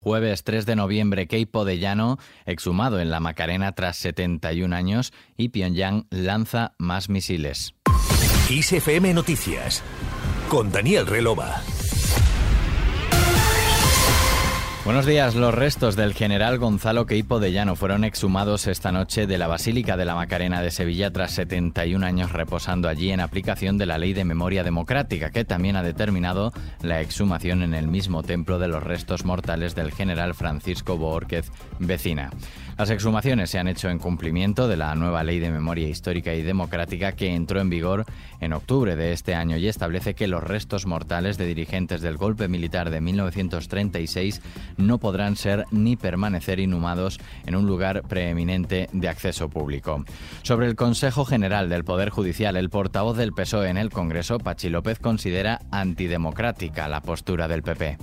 Jueves 3 de noviembre, Keipo de Llano, exhumado en la Macarena tras 71 años, y Pyongyang lanza más misiles. ISFM Noticias, con Daniel Relova. Buenos días. Los restos del general Gonzalo Queipo de Llano fueron exhumados esta noche de la Basílica de la Macarena de Sevilla tras 71 años reposando allí en aplicación de la Ley de Memoria Democrática, que también ha determinado la exhumación en el mismo templo de los restos mortales del general Francisco Borquez Vecina. Las exhumaciones se han hecho en cumplimiento de la nueva Ley de Memoria Histórica y Democrática que entró en vigor en octubre de este año y establece que los restos mortales de dirigentes del golpe militar de 1936 no podrán ser ni permanecer inhumados en un lugar preeminente de acceso público. Sobre el Consejo General del Poder Judicial, el portavoz del PSOE en el Congreso, Pachi López, considera antidemocrática la postura del PP.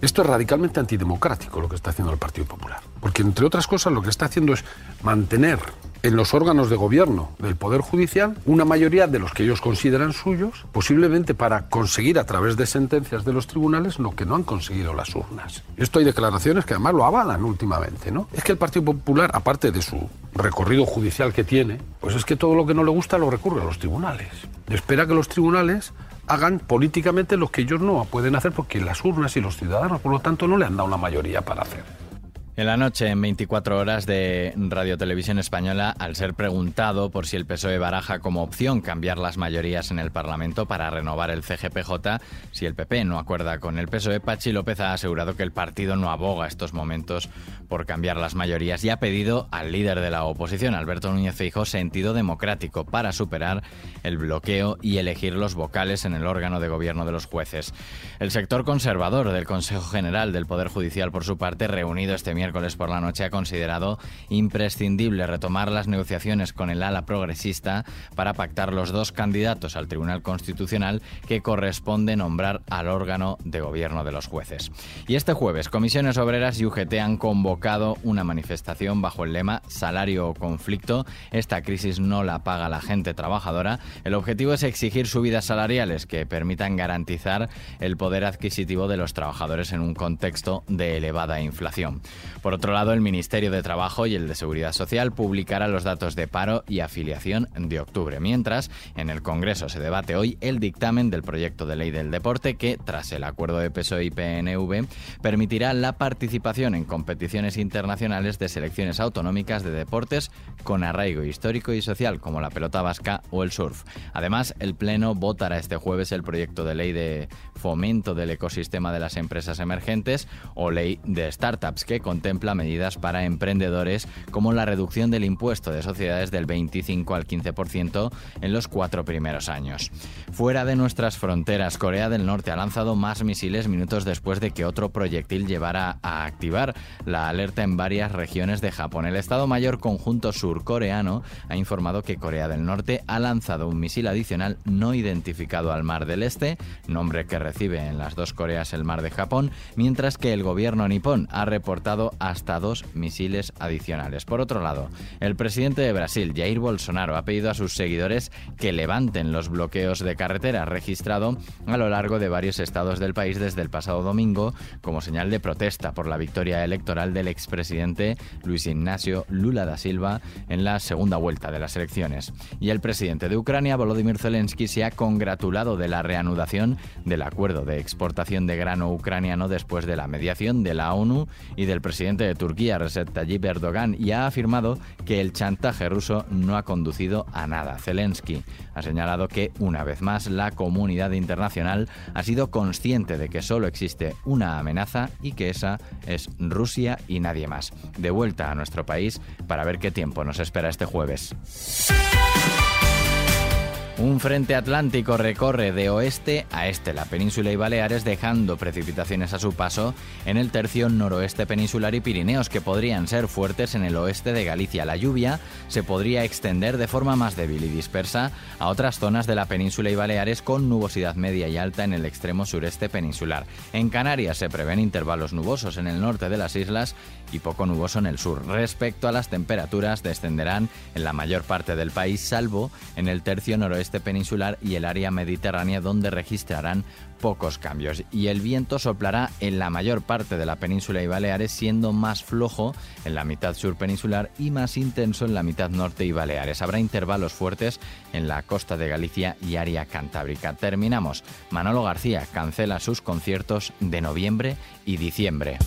Esto es radicalmente antidemocrático lo que está haciendo el Partido Popular, porque entre otras cosas lo que está haciendo es mantener en los órganos de gobierno del Poder Judicial una mayoría de los que ellos consideran suyos, posiblemente para conseguir a través de sentencias de los tribunales lo que no han conseguido las urnas. Esto hay declaraciones que además lo avalan últimamente, ¿no? Es que el Partido Popular, aparte de su recorrido judicial que tiene, pues es que todo lo que no le gusta lo recurre a los tribunales. Espera que los tribunales hagan políticamente lo que ellos no pueden hacer porque las urnas y los ciudadanos, por lo tanto, no le han dado una mayoría para hacer. En la noche, en 24 horas de Radio Televisión Española, al ser preguntado por si el PSOE baraja como opción cambiar las mayorías en el Parlamento para renovar el CGPJ, si el PP no acuerda con el PSOE, Pachi López ha asegurado que el partido no aboga estos momentos por cambiar las mayorías y ha pedido al líder de la oposición, Alberto Núñez Feijóo, sentido democrático para superar el bloqueo y elegir los vocales en el órgano de gobierno de los jueces. El sector conservador del Consejo General del Poder Judicial, por su parte, reunido este miércoles miércoles por la noche ha considerado imprescindible retomar las negociaciones con el ala progresista para pactar los dos candidatos al Tribunal Constitucional que corresponde nombrar al órgano de gobierno de los jueces. Y este jueves, Comisiones Obreras y UGT han convocado una manifestación bajo el lema Salario o conflicto. Esta crisis no la paga la gente trabajadora. El objetivo es exigir subidas salariales que permitan garantizar el poder adquisitivo de los trabajadores en un contexto de elevada inflación. Por otro lado, el Ministerio de Trabajo y el de Seguridad Social publicará los datos de paro y afiliación de octubre, mientras en el Congreso se debate hoy el dictamen del proyecto de ley del deporte que, tras el acuerdo de PSOE y PNV, permitirá la participación en competiciones internacionales de selecciones autonómicas de deportes con arraigo histórico y social como la pelota vasca o el surf. Además, el Pleno votará este jueves el proyecto de ley de fomento del ecosistema de las empresas emergentes o ley de startups que contiene contempla medidas para emprendedores como la reducción del impuesto de sociedades del 25 al 15% en los cuatro primeros años. Fuera de nuestras fronteras, Corea del Norte ha lanzado más misiles minutos después de que otro proyectil llevara a activar la alerta en varias regiones de Japón. El Estado Mayor Conjunto Surcoreano ha informado que Corea del Norte ha lanzado un misil adicional no identificado al Mar del Este, nombre que recibe en las dos Coreas el Mar de Japón, mientras que el gobierno nipón ha reportado hasta dos misiles adicionales. Por otro lado, el presidente de Brasil, Jair Bolsonaro, ha pedido a sus seguidores que levanten los bloqueos de carretera registrado a lo largo de varios estados del país desde el pasado domingo como señal de protesta por la victoria electoral del expresidente Luis Ignacio Lula da Silva en la segunda vuelta de las elecciones. Y el presidente de Ucrania, Volodymyr Zelensky, se ha congratulado de la reanudación del acuerdo de exportación de grano ucraniano después de la mediación de la ONU y del presidente presidente de Turquía, Recep Tayyip Erdogan, y ha afirmado que el chantaje ruso no ha conducido a nada. Zelensky ha señalado que, una vez más, la comunidad internacional ha sido consciente de que solo existe una amenaza y que esa es Rusia y nadie más. De vuelta a nuestro país para ver qué tiempo nos espera este jueves. Un frente atlántico recorre de oeste a este la península y Baleares dejando precipitaciones a su paso en el tercio noroeste peninsular y Pirineos que podrían ser fuertes en el oeste de Galicia. La lluvia se podría extender de forma más débil y dispersa a otras zonas de la península y Baleares con nubosidad media y alta en el extremo sureste peninsular. En Canarias se prevén intervalos nubosos en el norte de las islas y poco nuboso en el sur. Respecto a las temperaturas descenderán en la mayor parte del país salvo en el tercio noroeste oeste peninsular y el área mediterránea donde registrarán pocos cambios. Y el viento soplará en la mayor parte de la península y Baleares, siendo más flojo en la mitad sur peninsular y más intenso en la mitad norte y Baleares. Habrá intervalos fuertes en la costa de Galicia y área cantábrica. Terminamos. Manolo García cancela sus conciertos de noviembre y diciembre.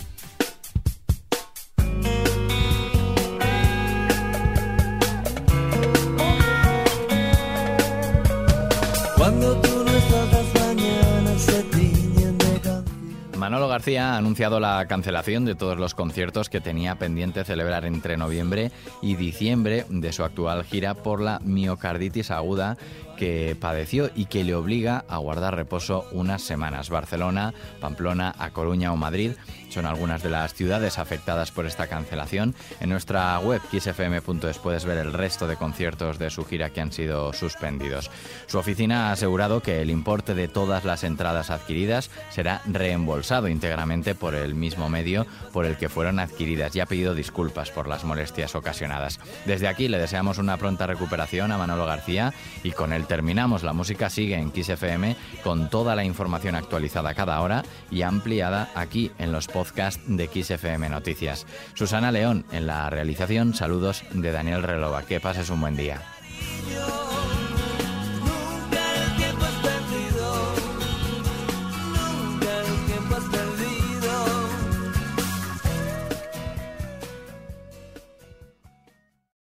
Manolo García ha anunciado la cancelación de todos los conciertos que tenía pendiente celebrar entre noviembre y diciembre de su actual gira por la miocarditis aguda que padeció y que le obliga a guardar reposo unas semanas. Barcelona, Pamplona, A Coruña o Madrid son algunas de las ciudades afectadas por esta cancelación. En nuestra web xfm.es puedes ver el resto de conciertos de su gira que han sido suspendidos. Su oficina ha asegurado que el importe de todas las entradas adquiridas será reembolsado íntegramente por el mismo medio por el que fueron adquiridas y ha pedido disculpas por las molestias ocasionadas. Desde aquí le deseamos una pronta recuperación a Manolo García y con él terminamos. La música sigue en Kiss FM con toda la información actualizada cada hora y ampliada aquí en los podcasts de Kiss FM Noticias. Susana León en la realización. Saludos de Daniel Relova. Que pases un buen día.